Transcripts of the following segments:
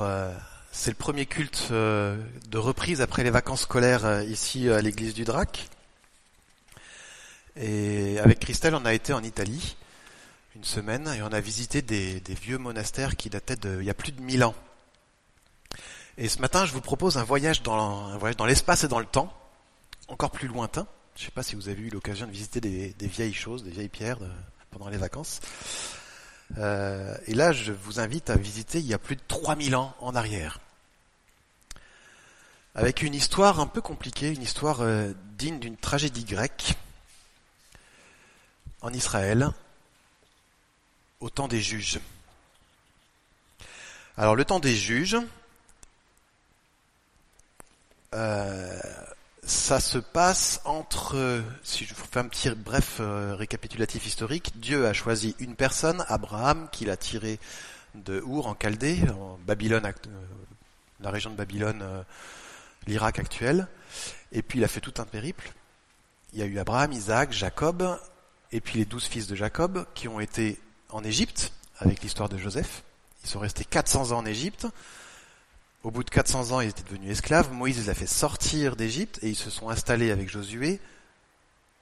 Euh, c'est le premier culte euh, de reprise après les vacances scolaires euh, ici à l'église du Drac. Et avec Christelle, on a été en Italie une semaine et on a visité des, vieux monastères qui dataient de, il y a plus de 1000 ans. Et ce matin, je vous propose un voyage dans l'espace et dans le temps, encore plus lointain. Je ne sais pas si vous avez eu l'occasion de visiter des, vieilles choses, des vieilles pierres pendant les vacances. Euh, et là, je vous invite à visiter il y a plus de 3000 ans en arrière. Avec une histoire un peu compliquée, une histoire euh, digne d'une tragédie grecque en Israël, au temps des juges. Alors le temps des juges, euh, ça se passe entre, si je vous fais un petit bref euh, récapitulatif historique, Dieu a choisi une personne, Abraham, qu'il a tiré de Our en Chaldée, en Babylone, euh, la région de Babylone, euh, l'Irak actuel, et puis il a fait tout un périple. Il y a eu Abraham, Isaac, Jacob, et puis les douze fils de Jacob qui ont été en Égypte, avec l'histoire de Joseph. Ils sont restés 400 ans en Égypte. Au bout de 400 ans, ils étaient devenus esclaves. Moïse les a fait sortir d'Égypte et ils se sont installés avec Josué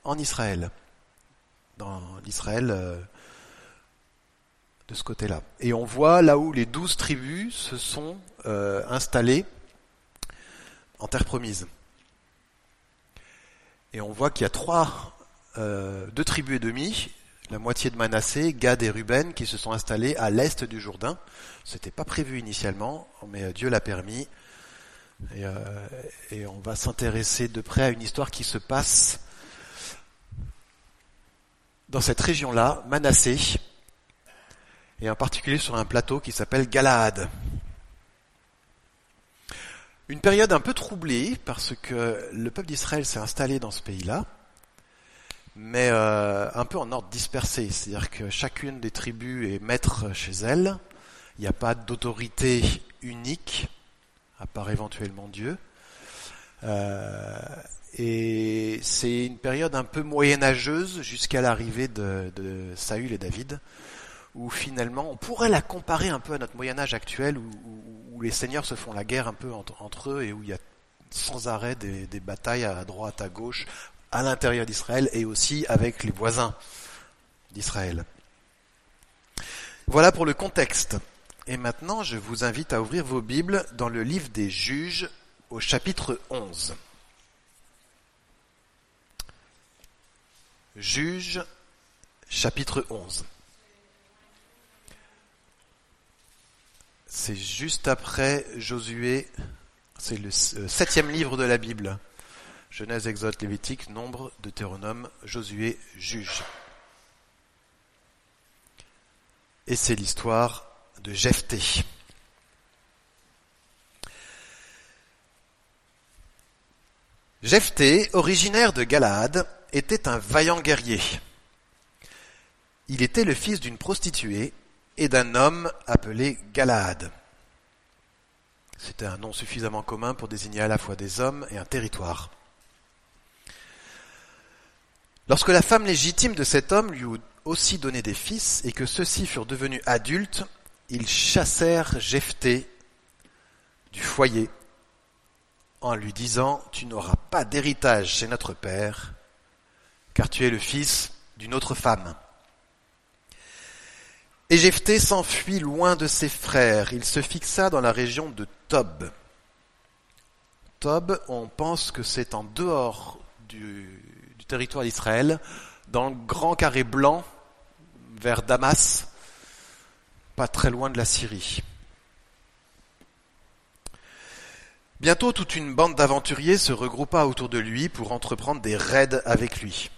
en Israël, dans l'Israël euh, de ce côté-là. Et on voit là où les douze tribus se sont euh, installées en terre promise. Et on voit qu'il y a trois, euh, deux tribus et demi la moitié de Manassé, Gad et Ruben, qui se sont installés à l'est du Jourdain. C'était pas prévu initialement, mais Dieu l'a permis. Et, euh, on va s'intéresser de près à une histoire qui se passe dans cette région-là, Manassé, et en particulier sur un plateau qui s'appelle Galaad. Une période un peu troublée parce que le peuple d'Israël s'est installé dans ce pays-là mais euh, un peu en ordre dispersé. C'est-à-dire que chacune des tribus est maître chez elle. Il n'y a pas d'autorité unique, à part éventuellement Dieu. Euh, et c'est une période un peu moyenâgeuse jusqu'à l'arrivée de, Saül et David, où finalement on pourrait la comparer un peu à notre Moyen Âge actuel, où, les seigneurs se font la guerre un peu entre, eux et où il y a sans arrêt des, batailles à droite, à gauche, à l'intérieur d'Israël et aussi avec les voisins d'Israël. Voilà pour le contexte. Et maintenant, je vous invite à ouvrir vos Bibles dans le livre des Juges au chapitre 11. Juges, chapitre 11. C'est juste après Josué, c'est le euh, septième livre de la Bible. Genèse, Exode, Lévitique, Nombre, Deutéronome, Josué, Juge. Et c'est l'histoire de Jephthé. Jephthé, originaire de Galaad, était un vaillant guerrier. Il était le fils d'une prostituée et d'un homme appelé Galaad. C'était un nom suffisamment commun pour désigner à la fois des hommes et un territoire. Lorsque la femme légitime de cet homme lui eut aussi donné des fils et que ceux-ci furent devenus adultes, ils chassèrent Jephthé du foyer en lui disant Tu n'auras pas d'héritage chez notre père, car tu es le fils d'une autre femme. Et Jephthé s'enfuit loin de ses frères. Il se fixa dans la région de Tob. Tob, on pense que c'est en dehors du, territoire d'Israël, dans le grand carré blanc vers Damas, pas très loin de la Syrie. Bientôt toute une bande d'aventuriers se regroupa autour de lui pour entreprendre des raids avec lui.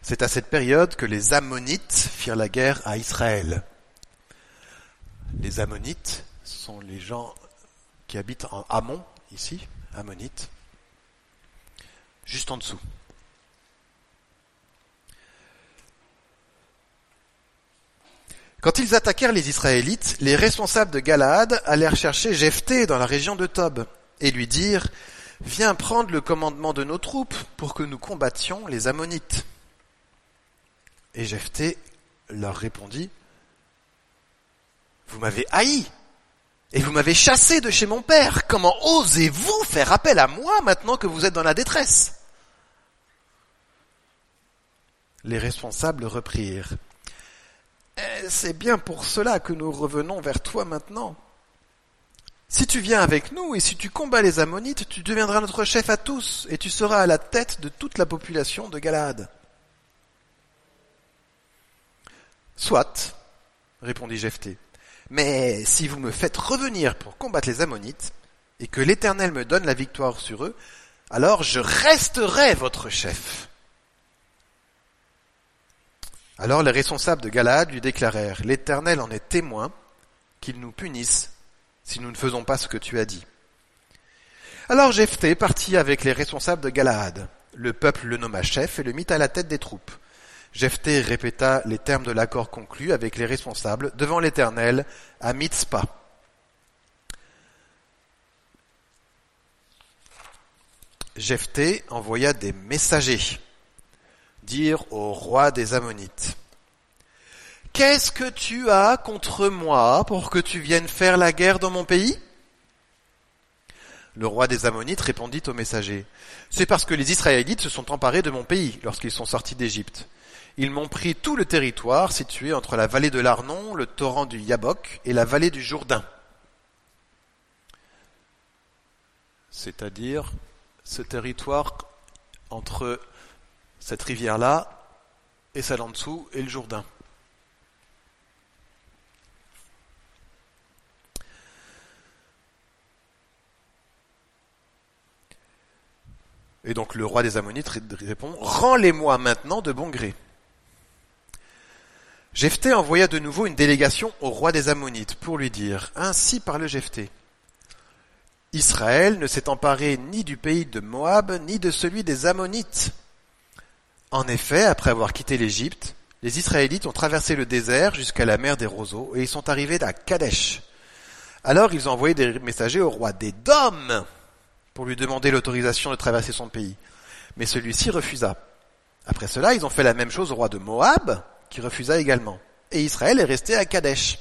C'est à cette période que les Ammonites firent la guerre à Israël. Les Ammonites sont les gens qui habitent en Ammon, ici, Ammonites juste en dessous. Quand ils attaquèrent les Israélites, les responsables de Galaad allèrent chercher Jephthé dans la région de Tob et lui dirent Viens prendre le commandement de nos troupes pour que nous combattions les Ammonites. Et Jephthé leur répondit Vous m'avez haï Et vous m'avez chassé de chez mon père. Comment osez-vous faire appel à moi maintenant que vous êtes dans la détresse? Les responsables reprirent. Eh, c'est bien pour cela que nous revenons vers toi maintenant. Si tu viens avec nous et si tu combats les Ammonites, tu deviendras notre chef à tous et tu seras à la tête de toute la population de Galade. Soit, répondit Jephthé. Mais si vous me faites revenir pour combattre les Ammonites, et que l'Éternel me donne la victoire sur eux, alors je resterai votre chef. Alors les responsables de Galade lui déclarèrent, L'Éternel en est témoin, qu'il nous punisse si nous ne faisons pas ce que tu as dit. Alors Jephthé partit avec les responsables de Galaad. Le peuple le nomma chef et le mit à la tête des troupes. Jephthé répéta les termes de l'accord conclu avec les responsables devant l'Éternel à Mitzpah. Jephthé envoya des messagers dire au roi des Ammonites Qu'est-ce que tu as contre moi pour que tu viennes faire la guerre dans mon pays? Le roi des Ammonites répondit aux messagers C'est parce que les Israélites se sont emparés de mon pays lorsqu'ils sont sortis d'Égypte. Ils m'ont pris tout le territoire situé entre la vallée de l'Arnon, le torrent du Yabok et la vallée du Jourdain. C'est-à-dire ce territoire entre cette rivière-là et celle en dessous et le Jourdain. Et donc le roi des Ammonites répond Rends-les-moi maintenant de bon gré. Jephthé envoya de nouveau une délégation au roi des Ammonites pour lui dire, Ainsi parle Jephthé. Israël ne s'est emparé ni du pays de Moab, ni de celui des Ammonites. En effet, après avoir quitté l'Égypte, les Israélites ont traversé le désert jusqu'à la mer des roseaux et ils sont arrivés à Kadesh. Alors ils ont envoyé des messagers au roi des Dômes pour lui demander l'autorisation de traverser son pays. Mais celui-ci refusa. Après cela, ils ont fait la même chose au roi de Moab, qui refusa également. Et Israël est resté à Kadesh.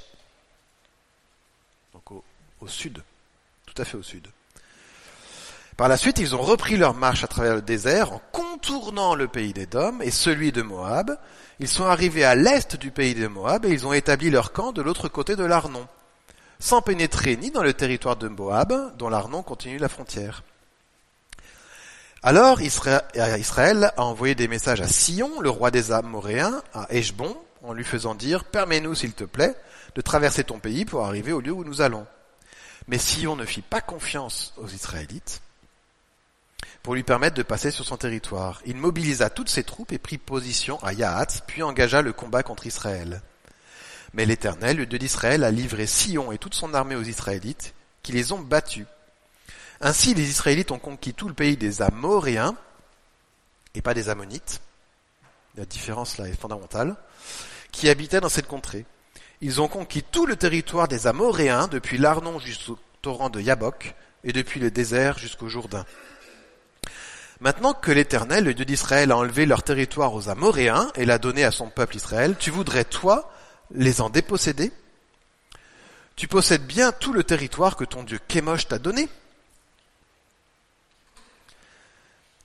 Donc au, sud, tout à fait au sud. Par la suite, ils ont repris leur marche à travers le désert en contournant le pays d'Édom et celui de Moab. Ils sont arrivés à l'est du pays de Moab et ils ont établi leur camp de l'autre côté de l'Arnon, sans pénétrer ni dans le territoire de Moab, dont l'Arnon continue la frontière. Alors Israël a envoyé des messages à Sion, le roi des Amoréens, à Eshbon, en lui faisant dire Permets-nous, s'il te plaît, de traverser ton pays pour arriver au lieu où nous allons. Mais Sion ne fit pas confiance aux Israélites pour lui permettre de passer sur son territoire. Il mobilisa toutes ses troupes et prit position à Yahat, puis engagea le combat contre Israël. Mais l'Éternel, le Dieu d'Israël, a livré Sion et toute son armée aux Israélites, qui les ont battus ainsi, les Israélites ont conquis tout le pays des Amoréens, et pas des Ammonites. La différence là est fondamentale. Qui habitaient dans cette contrée. Ils ont conquis tout le territoire des Amoréens, depuis l'Arnon jusqu'au torrent de Yabok, et depuis le désert jusqu'au Jourdain. Maintenant que l'Éternel, le Dieu d'Israël, a enlevé leur territoire aux Amoréens et l'a donné à son peuple Israël, tu voudrais, toi, les en déposséder? Tu possèdes bien tout le territoire que ton Dieu Kémosh t'a donné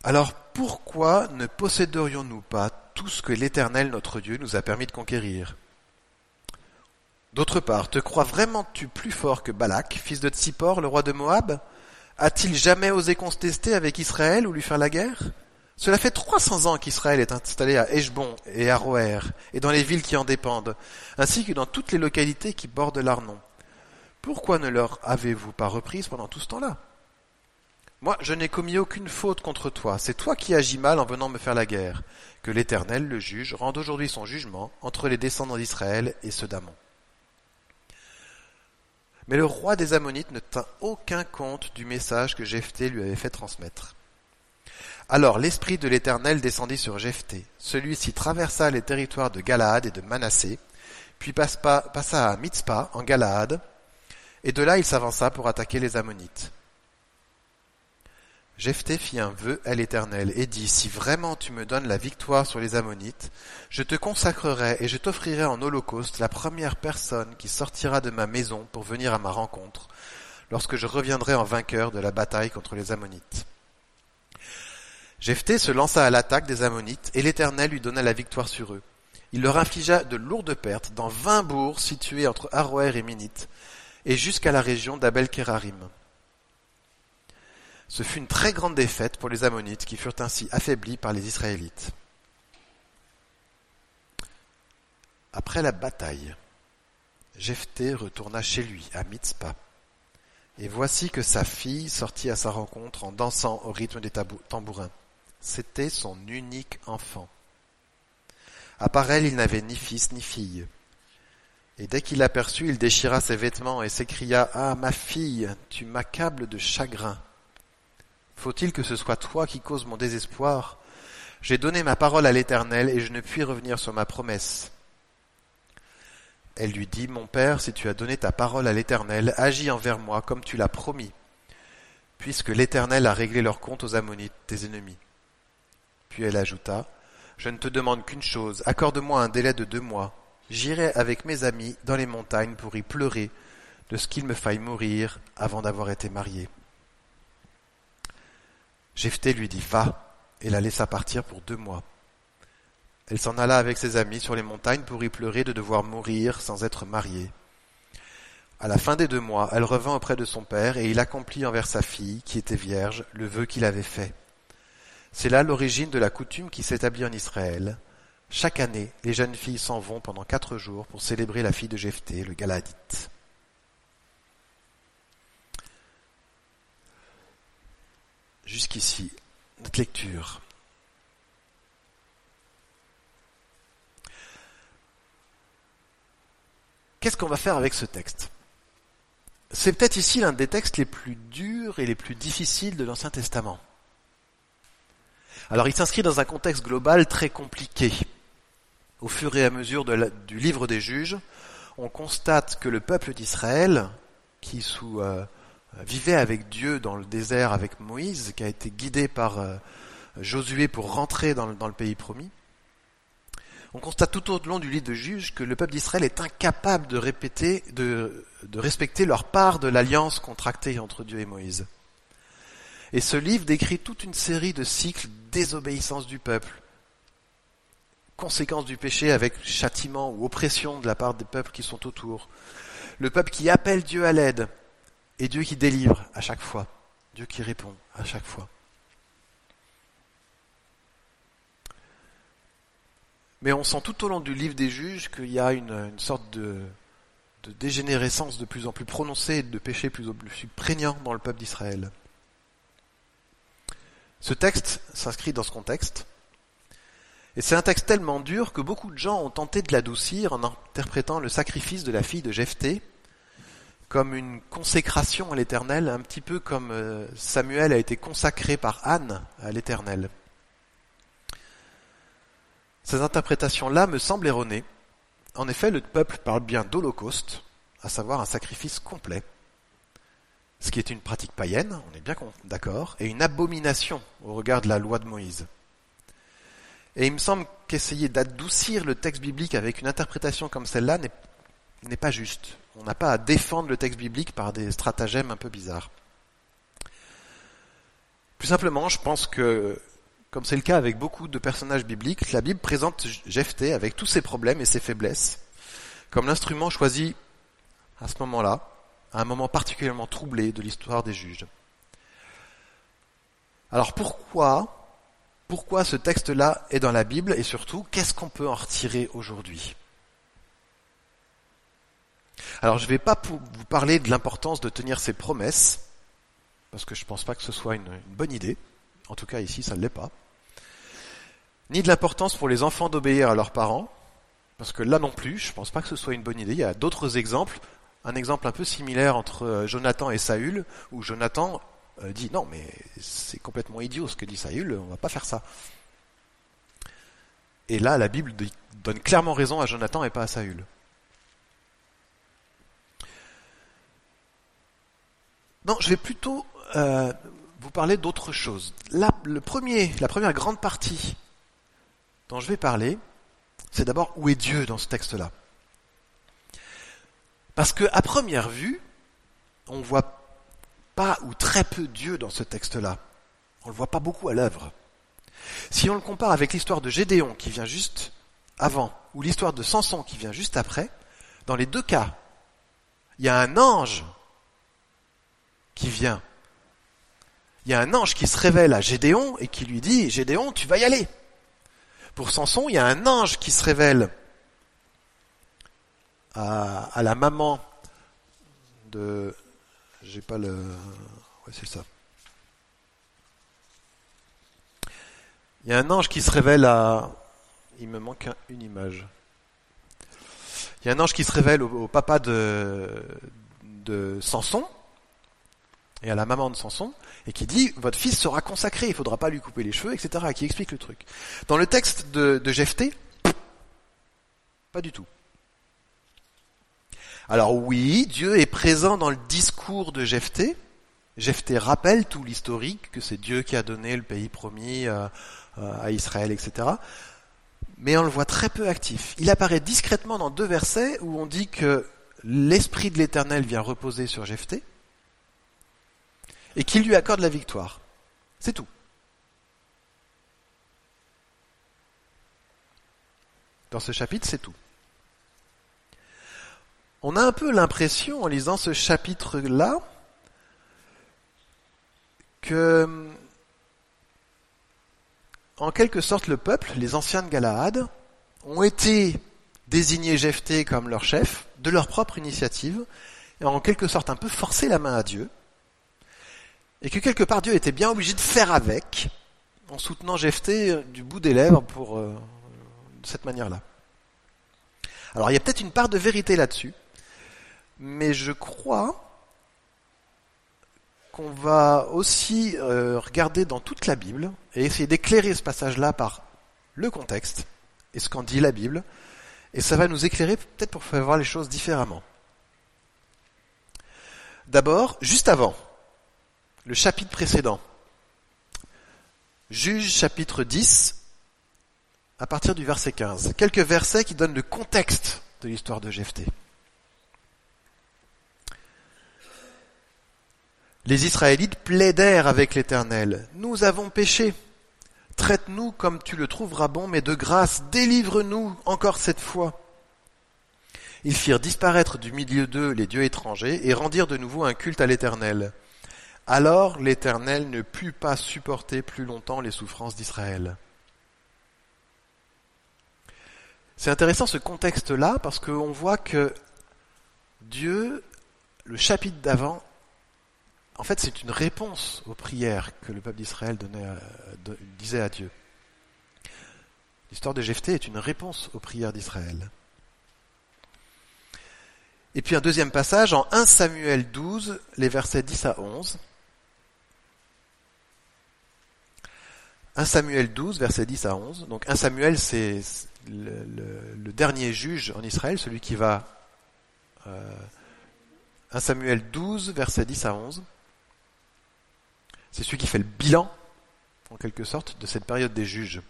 Alors pourquoi ne posséderions-nous pas tout ce que l'Éternel notre Dieu nous a permis de conquérir? D'autre part, te crois vraiment-tu plus fort que Balak, fils de Tsippor, le roi de Moab? A-t-il jamais osé contester avec Israël ou lui faire la guerre? Cela fait trois cents ans qu'Israël est installé à Eshbon et à Roer, et dans les villes qui en dépendent, ainsi que dans toutes les localités qui bordent l'Arnon. Pourquoi ne leur avez-vous pas reprise pendant tout ce temps-là? Moi, je n'ai commis aucune faute contre toi. C'est toi qui agis mal en venant me faire la guerre. Que l'Éternel, le juge, rende aujourd'hui son jugement entre les descendants d'Israël et ceux d'Amon. Mais le roi des Ammonites ne tint aucun compte du message que Jephthé lui avait fait transmettre. Alors l'esprit de l'Éternel descendit sur Jephthé. Celui-ci traversa les territoires de Galaad et de Manassé, puis passa à Mitzpah en Galaad, et de là il s'avança pour attaquer les Ammonites. Jephthé fit un vœu à l'Éternel et dit, Si vraiment tu me donnes la victoire sur les Ammonites, je te consacrerai et je t'offrirai en holocauste la première personne qui sortira de ma maison pour venir à ma rencontre, lorsque je reviendrai en vainqueur de la bataille contre les Ammonites. Jephthé se lança à l'attaque des Ammonites et l'Éternel lui donna la victoire sur eux. Il leur infligea de lourdes pertes dans vingt bourgs situés entre Aroer et Minite et jusqu'à la région d'Abel-Kérarim. Ce fut une très grande défaite pour les Ammonites qui furent ainsi affaiblis par les Israélites. Après la bataille, Jephthé retourna chez lui à Mitzpah. Et voici que sa fille sortit à sa rencontre en dansant au rythme des tambourins. C'était son unique enfant. À part elle, il n'avait ni fils ni fille. Et dès qu'il l'aperçut, il déchira ses vêtements et s'écria Ah, ma fille, tu m'accables de chagrin. Faut-il que ce soit toi qui causes mon désespoir? J'ai donné ma parole à l'Éternel et je ne puis revenir sur ma promesse. Elle lui dit, Mon père, si tu as donné ta parole à l'Éternel, agis envers moi comme tu l'as promis, puisque l'Éternel a réglé leur compte aux Ammonites, tes ennemis. Puis elle ajouta, Je ne te demande qu'une chose, accorde-moi un délai de deux mois. J'irai avec mes amis dans les montagnes pour y pleurer de ce qu'il me faille mourir avant d'avoir été marié. Jephthé lui dit Va, et la laissa partir pour deux mois. Elle s'en alla avec ses amis sur les montagnes pour y pleurer de devoir mourir sans être mariée. À la fin des deux mois, elle revint auprès de son père et il accomplit envers sa fille, qui était vierge, le vœu qu'il avait fait. C'est là l'origine de la coutume qui s'établit en Israël. Chaque année, les jeunes filles s'en vont pendant quatre jours pour célébrer la fille de Jephthé, le Galadite. Jusqu'ici, notre lecture. Qu'est-ce qu'on va faire avec ce texte? C'est peut-être ici l'un des textes les plus durs et les plus difficiles de l'Ancien Testament. Alors il s'inscrit dans un contexte global très compliqué. Au fur et à mesure du livre des juges, on constate que le peuple d'Israël, qui sous euh, vivait avec Dieu dans le désert avec Moïse, qui a été guidé par euh, Josué pour rentrer dans le, pays promis. On constate tout au long du livre de Juges que le peuple d'Israël est incapable de répéter, de, respecter leur part de l'alliance contractée entre Dieu et Moïse. Et ce livre décrit toute une série de cycles désobéissance du peuple, conséquences du péché avec châtiment ou oppression de la part des peuples qui sont autour, le peuple qui appelle Dieu à l'aide, et Dieu qui délivre à chaque fois. Dieu qui répond à chaque fois. Mais on sent tout au long du livre des juges qu'il y a une, sorte de, dégénérescence de plus en plus prononcée et de péché plus en plus prégnant dans le peuple d'Israël. Ce texte s'inscrit dans ce contexte. Et c'est un texte tellement dur que beaucoup de gens ont tenté de l'adoucir en interprétant le sacrifice de la fille de Jephthé comme une consécration à l'Éternel, un petit peu comme euh, Samuel a été consacré par Anne à l'Éternel. Ces interprétations-là me semblent erronées. En effet, le peuple parle bien d'holocauste, à savoir un sacrifice complet, ce qui est une pratique païenne, on est bien d'accord, et une abomination au regard de la loi de Moïse. Et il me semble qu'essayer d'adoucir le texte biblique avec une interprétation comme celle-là n'est pas juste. On n'a pas à défendre le texte biblique par des stratagèmes un peu bizarres. Plus simplement, je pense que, comme c'est le cas avec beaucoup de personnages bibliques, la Bible présente Jephthé avec tous ses problèmes et ses faiblesses comme l'instrument choisi à ce moment-là, à un moment particulièrement troublé de l'histoire des juges. Alors pourquoi, pourquoi ce texte-là est dans la Bible et surtout, qu'est-ce qu'on peut en retirer aujourd'hui? Alors je ne vais pas vous parler de l'importance de tenir ses promesses, parce que je ne pense pas que ce soit une, bonne idée. En tout cas ici, ça ne l'est pas. Ni de l'importance pour les enfants d'obéir à leurs parents, parce que là non plus, je ne pense pas que ce soit une bonne idée. Il y a d'autres exemples. Un exemple un peu similaire entre euh, Jonathan et Saül, où Jonathan euh, dit non mais c'est complètement idiot ce que dit Saül, on ne va pas faire ça. Et là, la Bible donne clairement raison à Jonathan et pas à Saül. Non, je vais plutôt euh, vous parler d'autre chose. La, le premier, la première grande partie dont je vais parler, c'est d'abord où est Dieu dans ce texte-là. Parce que à première vue, on voit pas ou très peu Dieu dans ce texte-là. On le voit pas beaucoup à l'œuvre. Si on le compare avec l'histoire de Gédéon qui vient juste avant, ou l'histoire de Samson qui vient juste après, dans les deux cas, il y a un ange qui vient. Il y a un ange qui se révèle à Gédéon et qui lui dit, Gédéon, tu vas y aller. Pour Samson, il y a un ange qui se révèle à, la maman de... J'ai pas le... Ouais, c'est ça. Il y a un ange qui se révèle à... Il me manque une image. Il y a un ange qui se révèle au, papa de Samson et à la maman de Samson et qui dit votre fils sera consacré, il faudra pas lui couper les cheveux, etc. qui explique le truc. Dans le texte de, de Jephthé, pas du tout. Alors oui, Dieu est présent dans le discours de Jephthé. Jephthé rappelle tout l'historique, que c'est Dieu qui a donné le pays promis à, à Israël, etc mais on le voit très peu actif. Il apparaît discrètement dans deux versets où on dit que l'Esprit de l'Éternel vient reposer sur Jephthé et qu'il lui accorde la victoire. C'est tout. Dans ce chapitre, c'est tout. On a un peu l'impression, en lisant ce chapitre-là, que en quelque sorte, le peuple, les anciens de Galaad, ont été désignés Jephthé comme leur chef de leur propre initiative, et en quelque sorte un peu forcé la main à Dieu, et que quelque part Dieu était bien obligé de faire avec, en soutenant Jephthé du bout des lèvres pour euh, de cette manière-là. Alors il y a peut-être une part de vérité là-dessus, mais je crois qu'on va aussi euh, regarder dans toute la Bible et essayer d'éclairer ce passage-là par le contexte et ce qu'en dit la Bible. Et ça va nous éclairer peut-être pour faire voir les choses différemment. D'abord, juste avant, le chapitre précédent. Juge chapitre 10, à partir du verset 15. Quelques versets qui donnent le contexte de l'histoire de Jephthé. Les Israélites plaidèrent avec l'Éternel. Nous avons péché. Traite-nous comme tu le trouveras bon, mais de grâce, délivre-nous encore cette fois. Ils firent disparaître du milieu d'eux les dieux étrangers et rendirent de nouveau un culte à l'Éternel. Alors l'Éternel ne put pas supporter plus longtemps les souffrances d'Israël. C'est intéressant ce contexte-là parce qu'on voit que Dieu, le chapitre d'avant, en fait, c'est une réponse aux prières que le peuple d'Israël disait à Dieu. L'histoire de Jephthé est une réponse aux prières d'Israël. Et puis un deuxième passage en 1 Samuel 12, les versets 10 à 11. 1 Samuel 12, versets 10 à 11. Donc 1 Samuel, c'est le, dernier juge en Israël, celui qui va... Euh, 1 Samuel 12, versets 10 à 11. C'est celui qui fait le bilan, en quelque sorte, de cette période des juges.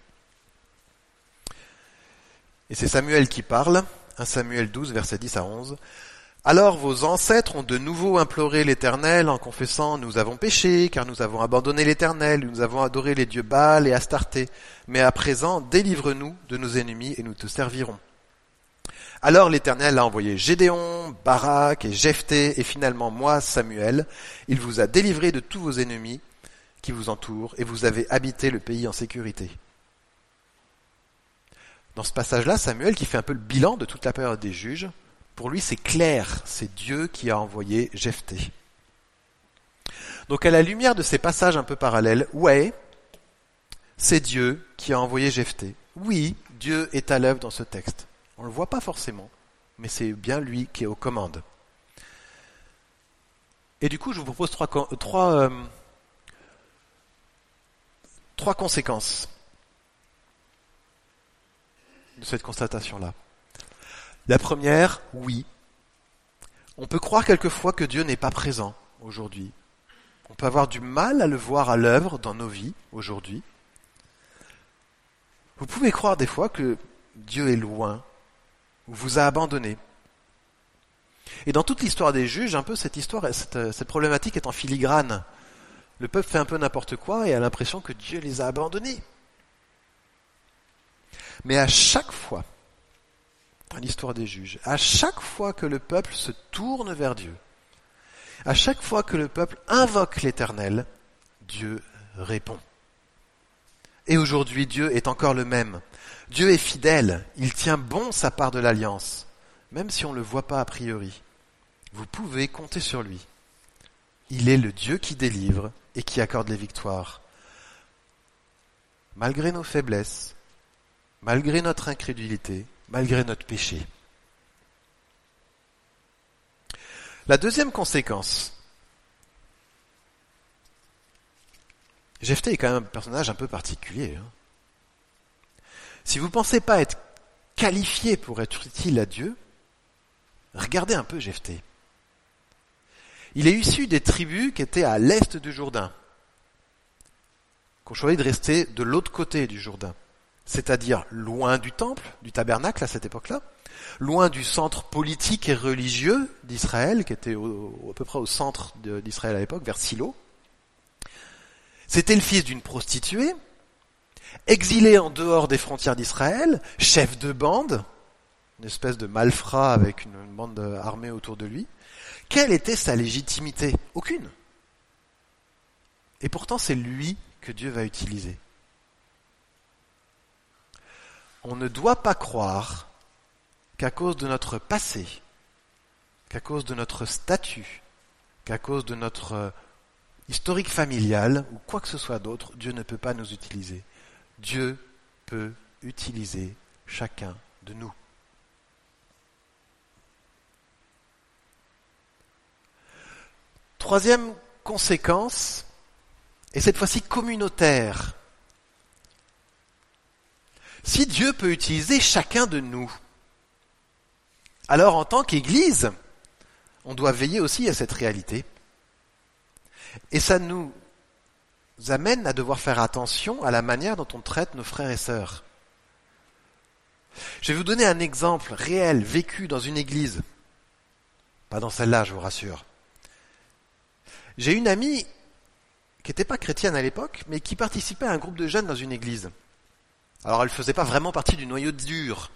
Et c'est Samuel qui parle, 1 Samuel 12, versets 10 à 11. Alors vos ancêtres ont de nouveau imploré l'Éternel en confessant Nous avons péché, car nous avons abandonné l'Éternel, nous avons adoré les dieux Baal et Astarté. Mais à présent, délivre-nous de nos ennemis et nous te servirons. Alors l'Éternel a envoyé Gédéon, Barak et Jephthé et finalement moi, Samuel. Il vous a délivré de tous vos ennemis qui vous entoure et vous avez habité le pays en sécurité. Dans ce passage-là, Samuel, qui fait un peu le bilan de toute la période des juges, pour lui c'est clair, c'est Dieu qui a envoyé Jephthé. Donc à la lumière de ces passages un peu parallèles, ouais, c'est Dieu qui a envoyé Jephthé. Oui, Dieu est à l'œuvre dans ce texte. On ne le voit pas forcément, mais c'est bien lui qui est aux commandes. Et du coup, je vous propose trois, euh, trois conséquences de cette constatation-là. La première, oui. On peut croire quelquefois que Dieu n'est pas présent aujourd'hui. On peut avoir du mal à le voir à l'œuvre dans nos vies aujourd'hui. Vous pouvez croire des fois que Dieu est loin ou vous a abandonné. Et dans toute l'histoire des juges, un peu cette histoire, cette, cette problématique est en filigrane. Le peuple fait un peu n'importe quoi et a l'impression que Dieu les a abandonnés. Mais à chaque fois, l'histoire des juges, à chaque fois que le peuple se tourne vers Dieu, à chaque fois que le peuple invoque l'Éternel, Dieu répond. Et aujourd'hui, Dieu est encore le même. Dieu est fidèle, il tient bon sa part de l'alliance, même si on ne le voit pas a priori. Vous pouvez compter sur lui. Il est le Dieu qui délivre et qui accorde les victoires. Malgré nos faiblesses, malgré notre incrédulité, malgré notre péché. La deuxième conséquence, Jephthé est quand même un personnage un peu particulier. Hein. Si vous ne pensez pas être qualifié pour être utile à Dieu, regardez un peu Jephthé. Il est issu des tribus qui étaient à l'est du Jourdain, qui ont choisi de rester de l'autre côté du Jourdain, c'est-à-dire loin du temple, du tabernacle à cette époque-là, loin du centre politique et religieux d'Israël, qui était à peu près au centre d'Israël à l'époque, vers Silo. C'était le fils d'une prostituée, exilé en dehors des frontières d'Israël, chef de bande, une espèce de malfrat avec une bande armée autour de lui. Quelle était sa légitimité? Aucune. Et pourtant, c'est lui que Dieu va utiliser. On ne doit pas croire qu'à cause de notre passé, qu'à cause de notre statut, qu'à cause de notre historique familial ou quoi que ce soit d'autre, Dieu ne peut pas nous utiliser. Dieu peut utiliser chacun de nous. Troisième conséquence, et cette fois-ci communautaire. Si Dieu peut utiliser chacun de nous, alors en tant qu'Église, on doit veiller aussi à cette réalité. Et ça nous amène à devoir faire attention à la manière dont on traite nos frères et sœurs. Je vais vous donner un exemple réel, vécu dans une église. Pas dans celle-là, je vous rassure. J'ai une amie qui n'était pas chrétienne à l'époque, mais qui participait à un groupe de jeunes dans une église. Alors elle ne faisait pas vraiment partie du noyau dur,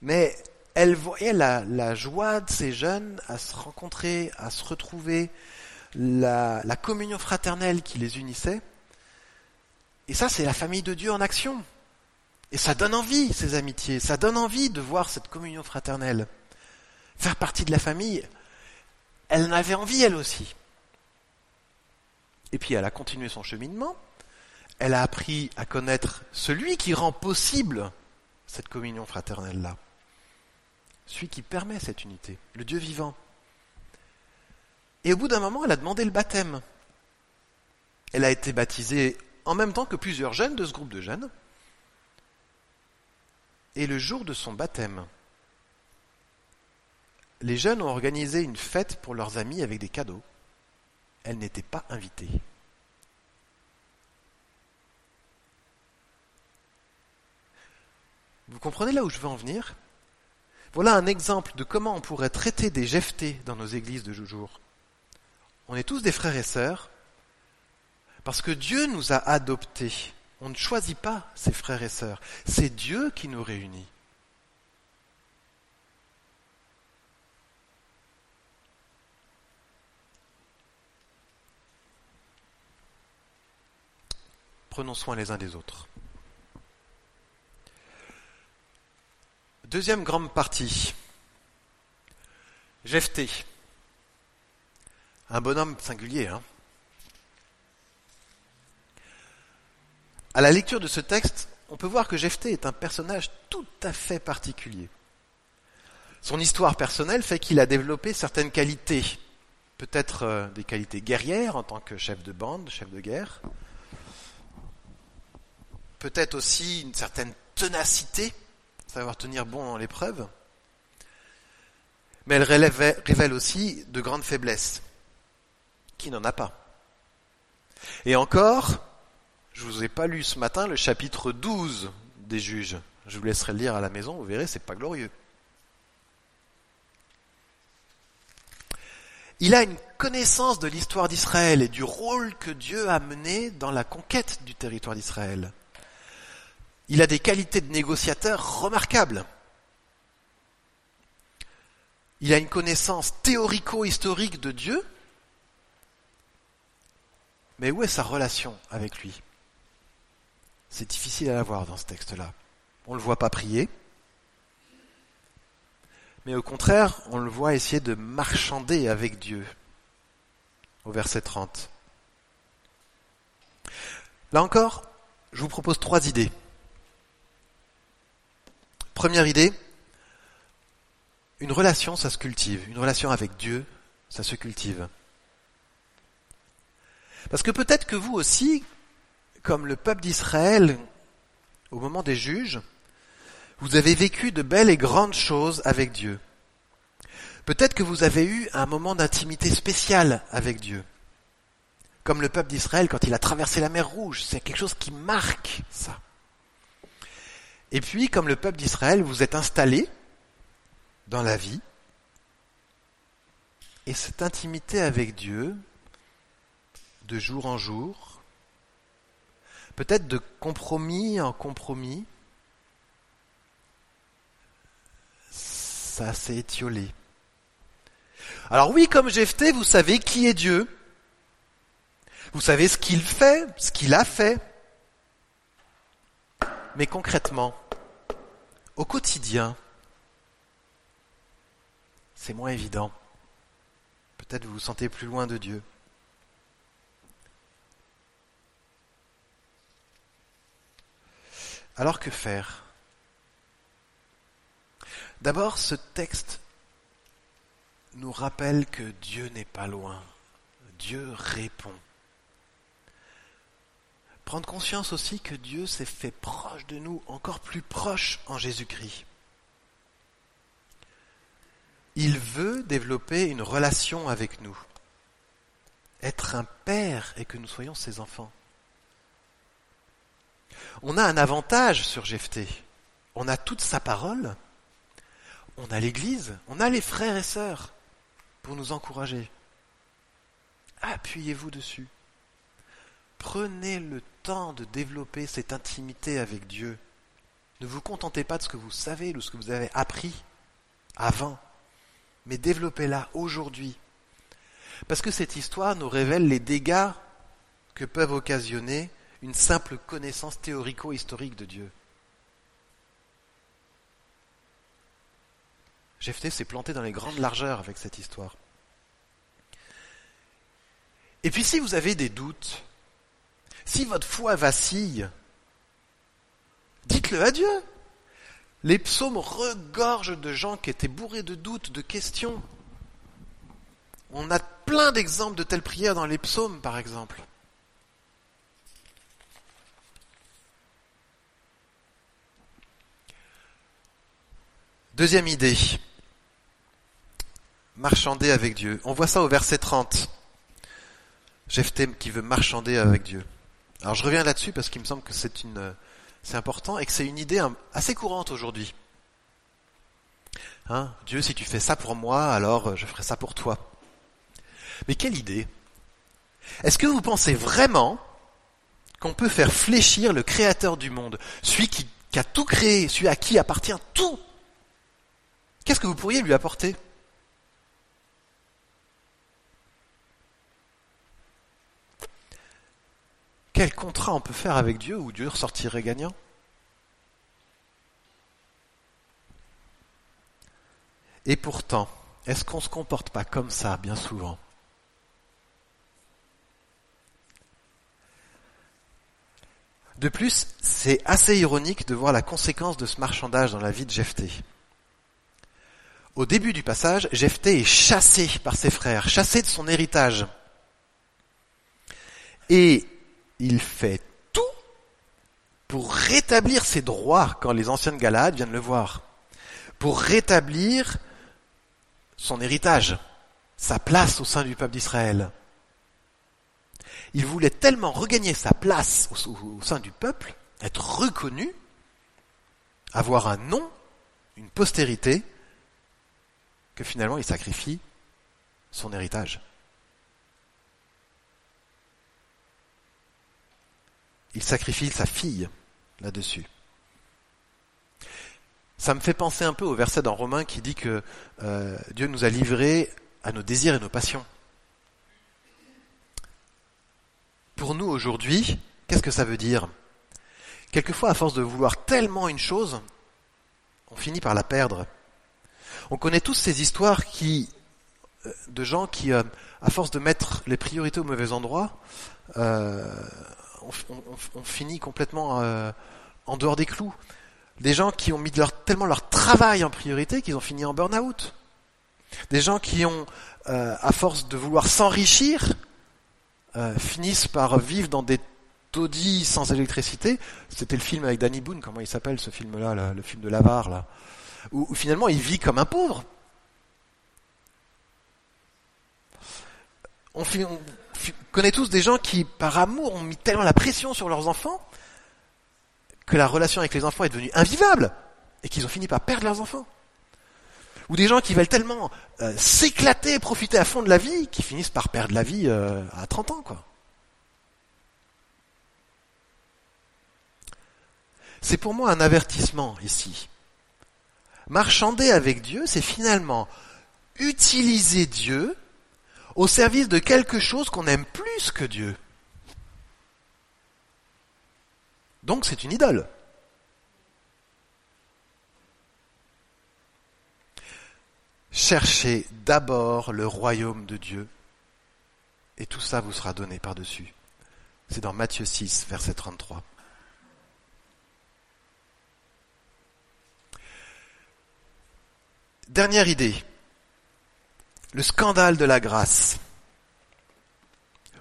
mais elle voyait la, joie de ces jeunes à se rencontrer, à se retrouver, la, la communion fraternelle qui les unissait. Et ça, c'est la famille de Dieu en action. Et ça donne envie, ces amitiés, ça donne envie de voir cette communion fraternelle. Faire partie de la famille, elle en avait envie elle aussi. Et puis elle a continué son cheminement. Elle a appris à connaître celui qui rend possible cette communion fraternelle-là. Celui qui permet cette unité, le Dieu vivant. Et au bout d'un moment, elle a demandé le baptême. Elle a été baptisée en même temps que plusieurs jeunes de ce groupe de jeunes. Et le jour de son baptême, les jeunes ont organisé une fête pour leurs amis avec des cadeaux elle n'était pas invitée. Vous comprenez là où je veux en venir? Voilà un exemple de comment on pourrait traiter des jephtés dans nos églises de jour. On est tous des frères et sœurs parce que Dieu nous a adoptés. On ne choisit pas ses frères et sœurs. C'est Dieu qui nous réunit. prenons soin les uns des autres. Deuxième grande partie. Jephthé. Un bonhomme singulier. Hein à la lecture de ce texte, on peut voir que Jephthé est un personnage tout à fait particulier. Son histoire personnelle fait qu'il a développé certaines qualités, peut-être euh, des qualités guerrières en tant que chef de bande, chef de guerre, peut-être aussi une certaine ténacité, savoir tenir bon dans l'épreuve, mais elle révèle aussi de grandes faiblesses, qui n'en a pas? Et encore, je vous ai pas lu ce matin le chapitre 12 des juges. Je vous laisserai le lire à la maison, vous verrez, c'est pas glorieux. Il a une connaissance de l'histoire d'Israël et du rôle que Dieu a mené dans la conquête du territoire d'Israël. Il a des qualités de négociateur remarquables. Il a une connaissance théorico-historique de Dieu. Mais où est sa relation avec lui? C'est difficile à la voir dans ce texte-là. On ne le voit pas prier, mais au contraire, on le voit essayer de marchander avec Dieu. Au verset 30. Là encore, je vous propose trois idées. Première idée, une relation, ça se cultive. Une relation avec Dieu, ça se cultive. Parce que peut-être que vous aussi, comme le peuple d'Israël au moment des juges, vous avez vécu de belles et grandes choses avec Dieu. Peut-être que vous avez eu un moment d'intimité spécial avec Dieu. Comme le peuple d'Israël quand il a traversé la mer Rouge. C'est quelque chose qui marque ça. Et puis, comme le peuple d'Israël, vous êtes installé dans la vie. Et cette intimité avec Dieu, de jour en jour, peut-être de compromis en compromis, ça s'est étiolé. Alors oui, comme Jephthé, vous savez qui est Dieu. Vous savez ce qu'il fait, ce qu'il a fait. Mais concrètement, au quotidien, c'est moins évident. Peut-être vous vous sentez plus loin de Dieu. Alors que faire? D'abord, ce texte nous rappelle que Dieu n'est pas loin. Dieu répond. Prendre conscience aussi que Dieu s'est fait proche de nous, encore plus proche en Jésus-Christ. Il veut développer une relation avec nous, être un père et que nous soyons ses enfants. On a un avantage sur Jephthé. On a toute sa parole, on a l'Église, on a les frères et sœurs pour nous encourager. Appuyez-vous dessus. Prenez le de développer cette intimité avec Dieu. Ne vous contentez pas de ce que vous savez, de ce que vous avez appris avant, mais développez-la aujourd'hui. Parce que cette histoire nous révèle les dégâts que peuvent occasionner une simple connaissance théorico-historique de Dieu. Jephthé s'est planté dans les grandes largeurs avec cette histoire. Et puis si vous avez des doutes, si votre foi vacille, dites-le à Dieu. Les psaumes regorgent de gens qui étaient bourrés de doutes, de questions. On a plein d'exemples de telles prières dans les psaumes, par exemple. Deuxième idée marchander avec Dieu. On voit ça au verset 30. Jephthé qui veut marchander avec Dieu. Alors je reviens là-dessus parce qu'il me semble que c'est une, c'est important et que c'est une idée assez courante aujourd'hui. Hein Dieu, si tu fais ça pour moi, alors je ferai ça pour toi. Mais quelle idée Est-ce que vous pensez vraiment qu'on peut faire fléchir le créateur du monde, celui qui, qui a tout créé, celui à qui appartient tout? Qu'est-ce que vous pourriez lui apporter? Quel contrat on peut faire avec Dieu où Dieu ressortirait gagnant? Et pourtant, est-ce qu'on ne se comporte pas comme ça bien souvent? De plus, c'est assez ironique de voir la conséquence de ce marchandage dans la vie de Jephthé. Au début du passage, Jephthé est chassé par ses frères, chassé de son héritage. Et il fait tout pour rétablir ses droits quand les anciennes Galades viennent le voir, pour rétablir son héritage, sa place au sein du peuple d'Israël. Il voulait tellement regagner sa place au sein du peuple, être reconnu, avoir un nom, une postérité, que finalement il sacrifie son héritage. Il sacrifie sa fille là-dessus. Ça me fait penser un peu au verset dans Romains qui dit que euh, Dieu nous a livrés à nos désirs et nos passions. Pour nous aujourd'hui, qu'est-ce que ça veut dire? Quelquefois, à force de vouloir tellement une chose, on finit par la perdre. On connaît tous ces histoires euh, de gens qui, euh, à force de mettre les priorités au mauvais endroit, on, finit complètement en dehors des clous. Des gens qui ont mis tellement leur travail en priorité qu'ils ont fini en burn-out. Des gens qui ont, euh, à force de vouloir s'enrichir, euh, finissent par vivre dans des taudis sans électricité. C'était le film avec Danny Boone, comment il s'appelle ce film-là, le film de l'avare, là, où, finalement il vit comme un pauvre. On, on, connaît tous des gens qui, par amour, ont mis tellement la pression sur leurs enfants que la relation avec les enfants est devenue invivable et qu'ils ont fini par perdre leurs enfants. Ou des gens qui veulent tellement euh, s'éclater, profiter à fond de la vie, qui finissent par perdre la vie euh, à 30 ans. C'est pour moi un avertissement ici. Marchander avec Dieu, c'est finalement utiliser Dieu au service de quelque chose qu'on aime plus que Dieu. Donc c'est une idole. Cherchez d'abord le royaume de Dieu et tout ça vous sera donné par-dessus. C'est dans Matthieu 6, verset 33. Dernière idée, le scandale de la grâce.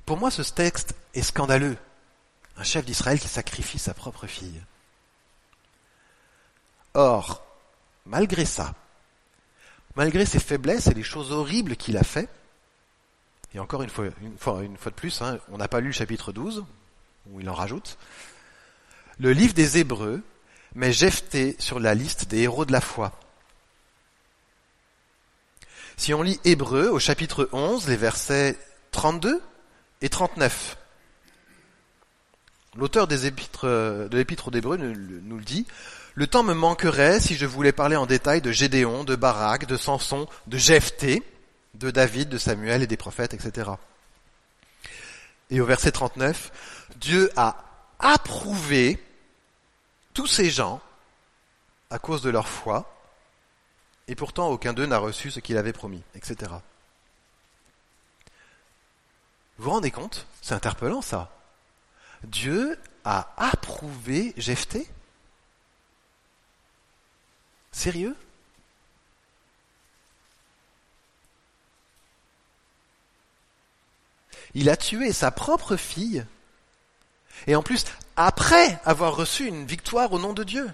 Pour moi, ce texte est scandaleux un chef d'Israël qui sacrifie sa propre fille. Or, malgré ça, malgré ses faiblesses et les choses horribles qu'il a fait, et encore une fois, une fois, de plus, hein, on n'a pas lu le chapitre 12, où il en rajoute, le livre des Hébreux met Jephthé sur la liste des héros de la foi. Si on lit Hébreux au chapitre 11, les versets 32 et 39, L'auteur des épîtres, euh, de l'épître aux Hébreux nous le dit. Le temps me manquerait si je voulais parler en détail de Gédéon, de Barak, de Samson, de Jephthé, de David, de Samuel et des prophètes, etc. Et au verset 39, Dieu a approuvé tous ces gens à cause de leur foi, et pourtant aucun d'eux n'a reçu ce qu'il avait promis, etc. Vous vous rendez compte? C'est interpellant ça. Dieu a approuvé Jephthé? Sérieux? Il a tué sa propre fille, et en plus, après avoir reçu une victoire au nom de Dieu.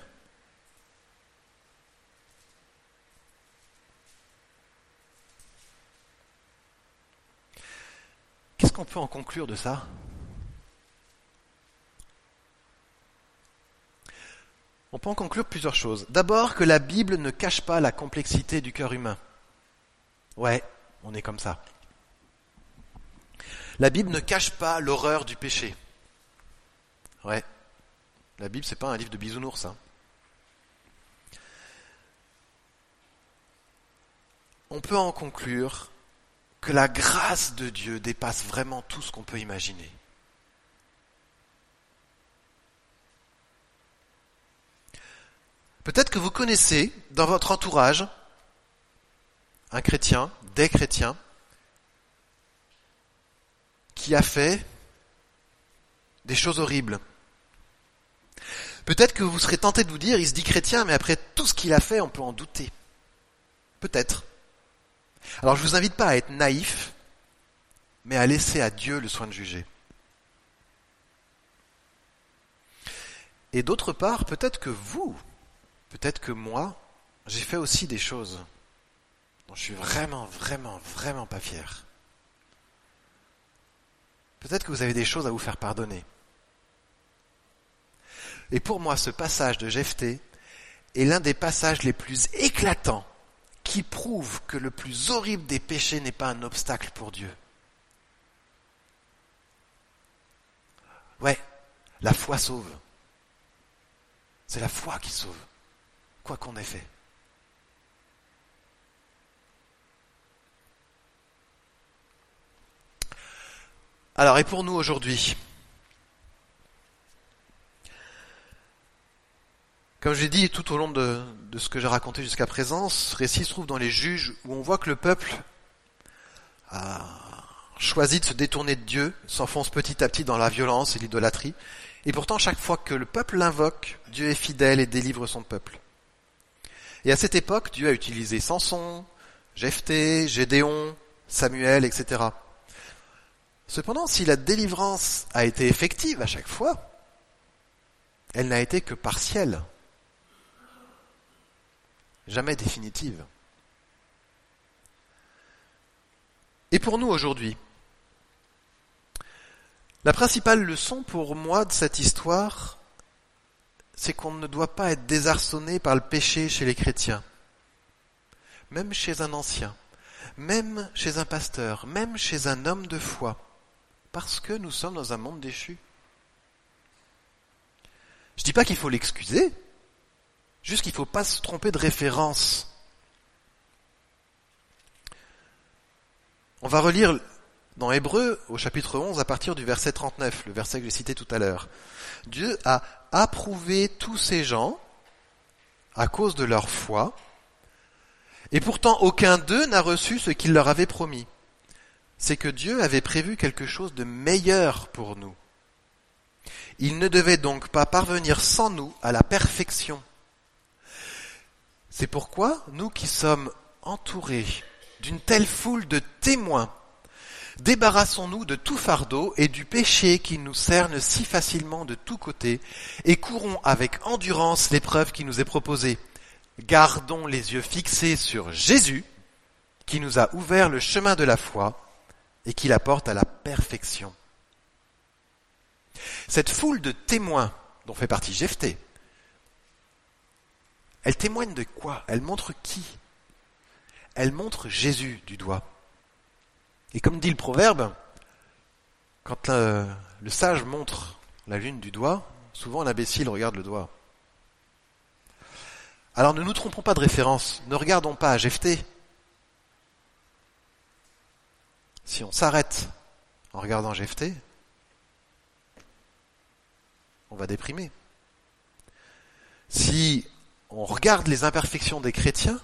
Qu'est-ce qu'on peut en conclure de ça? On peut en conclure plusieurs choses. D'abord que la Bible ne cache pas la complexité du cœur humain. Ouais, on est comme ça. La Bible ne cache pas l'horreur du péché. Ouais. La Bible, c'est pas un livre de bisounours. Hein. On peut en conclure que la grâce de Dieu dépasse vraiment tout ce qu'on peut imaginer. Peut-être que vous connaissez dans votre entourage un chrétien, des chrétiens, qui a fait des choses horribles. Peut-être que vous serez tenté de vous dire, il se dit chrétien, mais après tout ce qu'il a fait, on peut en douter. Peut-être. Alors je ne vous invite pas à être naïf, mais à laisser à Dieu le soin de juger. Et d'autre part, peut-être que vous, Peut-être que moi, j'ai fait aussi des choses dont je suis vraiment, vraiment, vraiment pas fier. Peut-être que vous avez des choses à vous faire pardonner. Et pour moi, ce passage de Jephthé est l'un des passages les plus éclatants qui prouve que le plus horrible des péchés n'est pas un obstacle pour Dieu. Ouais, la foi sauve. C'est la foi qui sauve, quoi qu'on ait fait. Alors, et pour nous aujourd'hui? Comme je l'ai dit tout au long de, ce que j'ai raconté jusqu'à présent, ce récit se trouve dans les juges où on voit que le peuple a choisi de se détourner de Dieu, s'enfonce petit à petit dans la violence et l'idolâtrie, et pourtant chaque fois que le peuple l'invoque, Dieu est fidèle et délivre son peuple. Et à cette époque, Dieu a utilisé Samson, Jephthé, Gédéon, Samuel, etc. Cependant, si la délivrance a été effective à chaque fois, elle n'a été que partielle jamais définitive. Et pour nous aujourd'hui, la principale leçon pour moi de cette histoire, c'est qu'on ne doit pas être désarçonné par le péché chez les chrétiens, même chez un ancien, même chez un pasteur, même chez un homme de foi, parce que nous sommes dans un monde déchu. Je ne dis pas qu'il faut l'excuser, Juste qu'il ne faut pas se tromper de référence. On va relire dans Hébreu au chapitre 11 à partir du verset 39, le verset que j'ai cité tout à l'heure. Dieu a approuvé tous ces gens à cause de leur foi, et pourtant aucun d'eux n'a reçu ce qu'il leur avait promis. C'est que Dieu avait prévu quelque chose de meilleur pour nous. Il ne devait donc pas parvenir sans nous à la perfection. C'est pourquoi nous qui sommes entourés d'une telle foule de témoins, débarrassons-nous de tout fardeau et du péché qui nous cerne si facilement de tous côtés, et courons avec endurance l'épreuve qui nous est proposée. Gardons les yeux fixés sur Jésus, qui nous a ouvert le chemin de la foi et qui la porte à la perfection. Cette foule de témoins dont fait partie Jephthé, elle témoigne de quoi? Elle montre qui? Elle montre Jésus du doigt. Et comme dit le proverbe, quand le, sage montre la lune du doigt, souvent l'imbécile regarde le doigt. Alors ne nous trompons pas de référence, ne regardons pas à Jephthé. Si on s'arrête en regardant Jephthé, on va déprimer. Si on regarde les imperfections des chrétiens,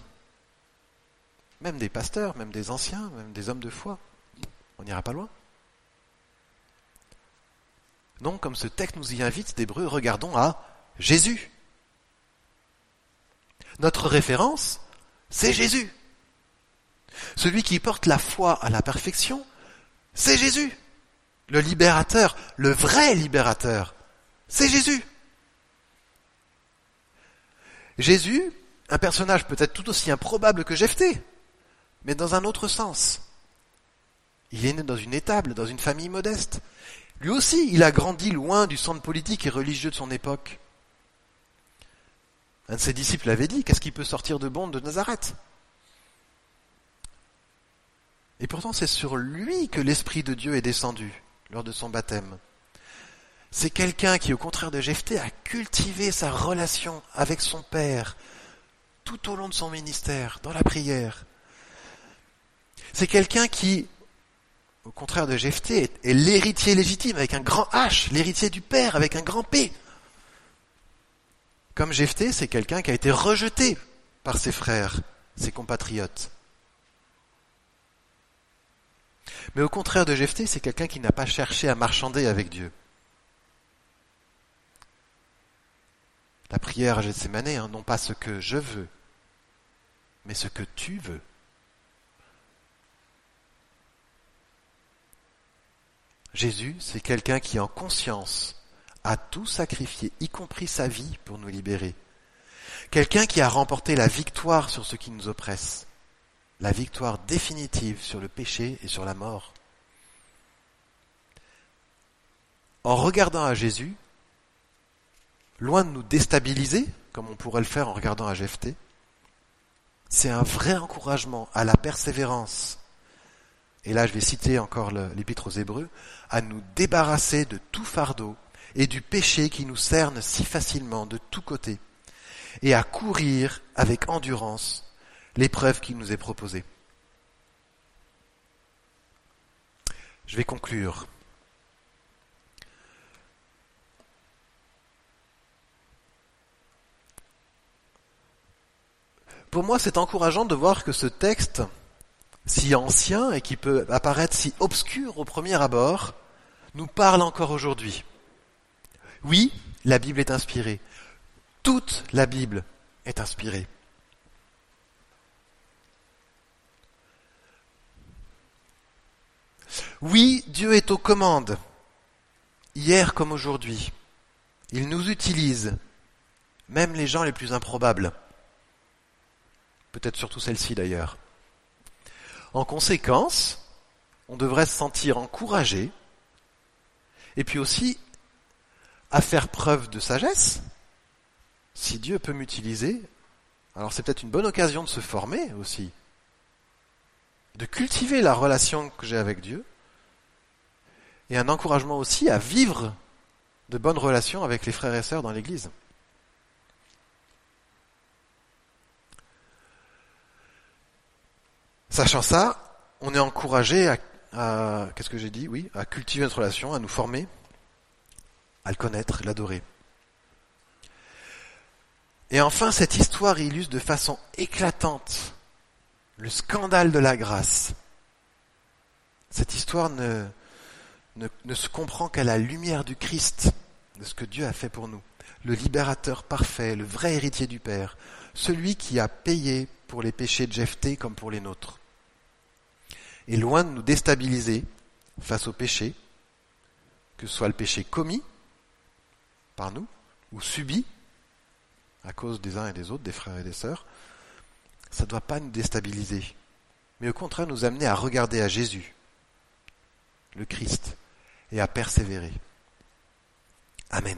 même des pasteurs, même des anciens, même des hommes de foi, on n'ira pas loin. Non, comme ce texte nous y invite d'Hébreu, regardons à Jésus. Notre référence, c'est Jésus. Celui qui porte la foi à la perfection, c'est Jésus. Le libérateur, le vrai libérateur, c'est Jésus. Jésus, un personnage peut-être tout aussi improbable que Jephthé, mais dans un autre sens. Il est né dans une étable, dans une famille modeste. Lui aussi, il a grandi loin du centre politique et religieux de son époque. Un de ses disciples l'avait dit, qu'est-ce qui peut sortir de bon de Nazareth? Et pourtant, c'est sur lui que l'Esprit de Dieu est descendu lors de son baptême. C'est quelqu'un qui, au contraire de Jephthé, a cultivé sa relation avec son Père tout au long de son ministère, dans la prière. C'est quelqu'un qui, au contraire de Jephthé, est l'héritier légitime avec un grand H, l'héritier du Père avec un grand P. Comme Jephthé, c'est quelqu'un qui a été rejeté par ses frères, ses compatriotes. Mais au contraire de Jephthé, c'est quelqu'un qui n'a pas cherché à marchander avec Dieu. La prière à Gethsemane, hein, non pas ce que je veux, mais ce que tu veux. Jésus, c'est quelqu'un qui en conscience a tout sacrifié, y compris sa vie, pour nous libérer. Quelqu'un qui a remporté la victoire sur ce qui nous oppresse, la victoire définitive sur le péché et sur la mort. en regardant à Jésus, loin de nous déstabiliser, comme on pourrait le faire en regardant à c'est un vrai encouragement à la persévérance. Et là, je vais citer encore l'épître aux Hébreux, à nous débarrasser de tout fardeau et du péché qui nous cerne si facilement de tous côtés, et à courir avec endurance l'épreuve qui nous est proposée. Je vais conclure. Pour moi, c'est encourageant de voir que ce texte, si ancien et qui peut apparaître si obscur au premier abord, nous parle encore aujourd'hui. Oui, la Bible est inspirée. Toute la Bible est inspirée. Oui, Dieu est aux commandes, hier comme aujourd'hui. Il nous utilise, même les gens les plus improbables. Peut-être surtout celle-ci d'ailleurs. En conséquence, on devrait se sentir encouragé, et puis aussi à faire preuve de sagesse. Si Dieu peut m'utiliser, alors c'est peut-être une bonne occasion de se former aussi, de cultiver la relation que j'ai avec Dieu, et un encouragement aussi à vivre de bonnes relations avec les frères et sœurs dans l'Église. Sachant ça, on est encouragé à, qu'est-ce que j'ai dit Oui, à cultiver notre relation, à nous former, à le connaître, l'adorer. Et enfin, cette histoire illustre de façon éclatante le scandale de la grâce. Cette histoire ne, ne, se comprend qu'à la lumière du Christ, de ce que Dieu a fait pour nous. Le libérateur parfait, le vrai héritier du Père, celui qui a payé pour les péchés de Jephthé comme pour les nôtres. Et loin de nous déstabiliser face au péché, que ce soit le péché commis par nous ou subi à cause des uns et des autres, des frères et des sœurs, ça ne doit pas nous déstabiliser, mais au contraire nous amener à regarder à Jésus, le Christ, et à persévérer. Amen.